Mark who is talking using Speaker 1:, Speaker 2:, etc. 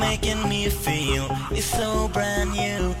Speaker 1: Making me feel. It's so brand new.